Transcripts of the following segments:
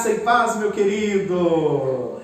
Graça e paz, meu querido.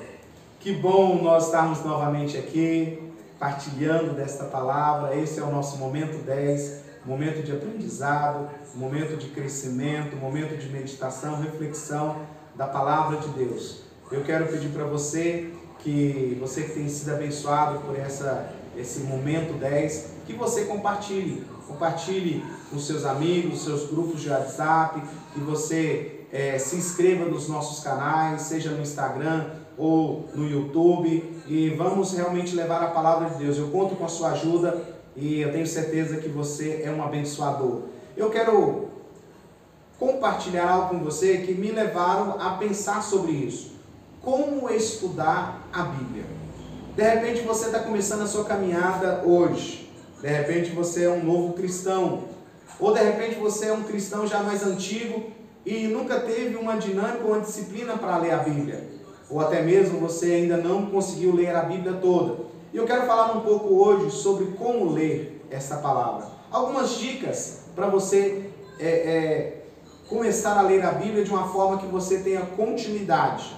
Que bom nós estarmos novamente aqui, partilhando desta palavra. Esse é o nosso momento 10, momento de aprendizado, momento de crescimento, momento de meditação, reflexão da palavra de Deus. Eu quero pedir para você que você que tem sido abençoado por essa esse momento 10, que você compartilhe, compartilhe com seus amigos, seus grupos de WhatsApp, que você é, se inscreva nos nossos canais, seja no Instagram ou no YouTube, e vamos realmente levar a palavra de Deus. Eu conto com a sua ajuda e eu tenho certeza que você é um abençoador. Eu quero compartilhar algo com você que me levaram a pensar sobre isso. Como estudar a Bíblia? De repente você está começando a sua caminhada hoje. De repente você é um novo cristão. Ou de repente você é um cristão já mais antigo e nunca teve uma dinâmica ou uma disciplina para ler a Bíblia. Ou até mesmo você ainda não conseguiu ler a Bíblia toda. E eu quero falar um pouco hoje sobre como ler essa palavra. Algumas dicas para você é, é, começar a ler a Bíblia de uma forma que você tenha continuidade.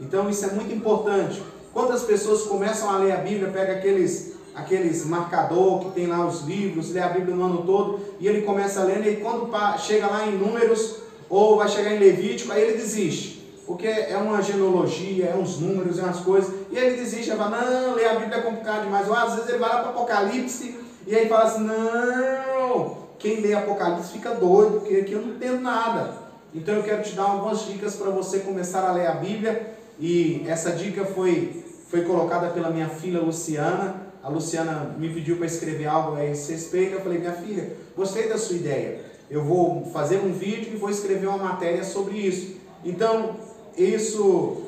Então isso é muito importante. Quantas pessoas começam a ler a Bíblia, pega aqueles aqueles marcador que tem lá os livros, lê a Bíblia no ano todo, e ele começa lendo, e quando chega lá em Números, ou vai chegar em Levítico, aí ele desiste. Porque é uma genealogia, é uns números, é umas coisas, e ele desiste, ele fala, não, ler a Bíblia é complicado demais. Ou às vezes ele vai lá para Apocalipse, e aí fala assim, não, quem lê Apocalipse fica doido, porque aqui eu não entendo nada. Então eu quero te dar algumas dicas para você começar a ler a Bíblia, e essa dica foi, foi colocada pela minha filha Luciana. A Luciana me pediu para escrever algo a esse respeito. Eu falei, minha filha, gostei da sua ideia. Eu vou fazer um vídeo e vou escrever uma matéria sobre isso. Então, isso,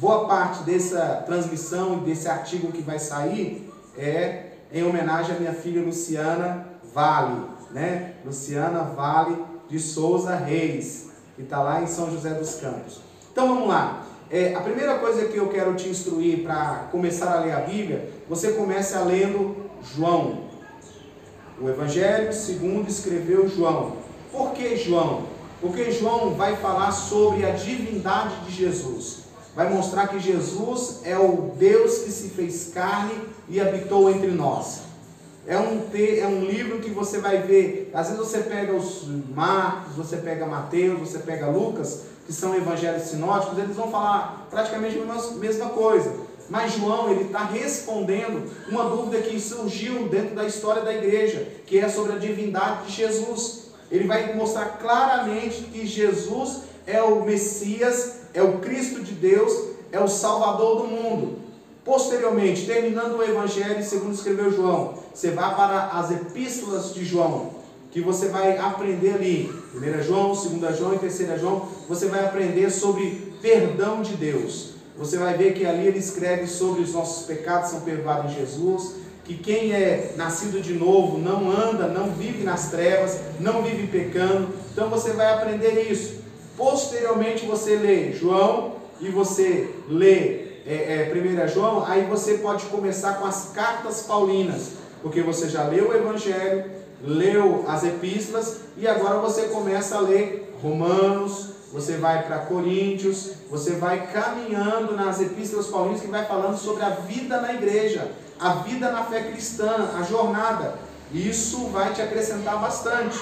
boa parte dessa transmissão e desse artigo que vai sair é em homenagem à minha filha Luciana Vale, né? Luciana Vale de Souza Reis, que está lá em São José dos Campos. Então vamos lá. É, a primeira coisa que eu quero te instruir para começar a ler a Bíblia, você começa lendo João. O Evangelho segundo escreveu João. Por que João? Porque João vai falar sobre a divindade de Jesus. Vai mostrar que Jesus é o Deus que se fez carne e habitou entre nós. É um, é um livro que você vai ver, às vezes você pega os Marcos, você pega Mateus, você pega Lucas, que são evangelhos sinóticos, eles vão falar praticamente a mesma coisa. Mas João, ele está respondendo uma dúvida que surgiu dentro da história da igreja, que é sobre a divindade de Jesus. Ele vai mostrar claramente que Jesus é o Messias, é o Cristo de Deus, é o Salvador do mundo. Posteriormente, terminando o Evangelho, segundo escreveu João, você vai para as epístolas de João que você vai aprender ali, 1 João, 2 João e 3 João, você vai aprender sobre perdão de Deus. Você vai ver que ali ele escreve sobre os nossos pecados são perdoados em Jesus, que quem é nascido de novo não anda, não vive nas trevas, não vive pecando. Então você vai aprender isso. Posteriormente você lê João e você lê é, é, 1 João, aí você pode começar com as cartas paulinas, porque você já leu o Evangelho, leu as epístolas e agora você começa a ler Romanos, você vai para Coríntios, você vai caminhando nas epístolas paulinas que vai falando sobre a vida na igreja, a vida na fé cristã, a jornada. Isso vai te acrescentar bastante.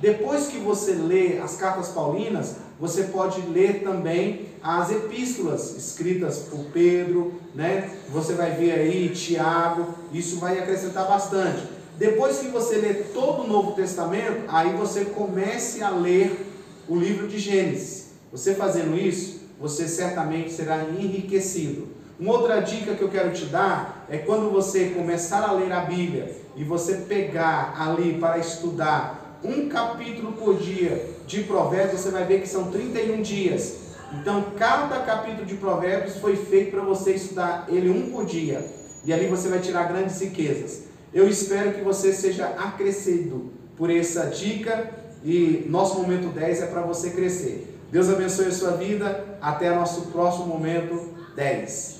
Depois que você lê as cartas paulinas, você pode ler também as epístolas escritas por Pedro, né? Você vai ver aí Tiago, isso vai acrescentar bastante. Depois que você lê todo o Novo Testamento, aí você comece a ler o livro de Gênesis. Você fazendo isso, você certamente será enriquecido. Uma outra dica que eu quero te dar é quando você começar a ler a Bíblia e você pegar ali para estudar um capítulo por dia de Provérbios, você vai ver que são 31 dias. Então, cada capítulo de Provérbios foi feito para você estudar ele um por dia. E ali você vai tirar grandes riquezas. Eu espero que você seja acrescido por essa dica e nosso momento 10 é para você crescer. Deus abençoe a sua vida. Até nosso próximo momento 10.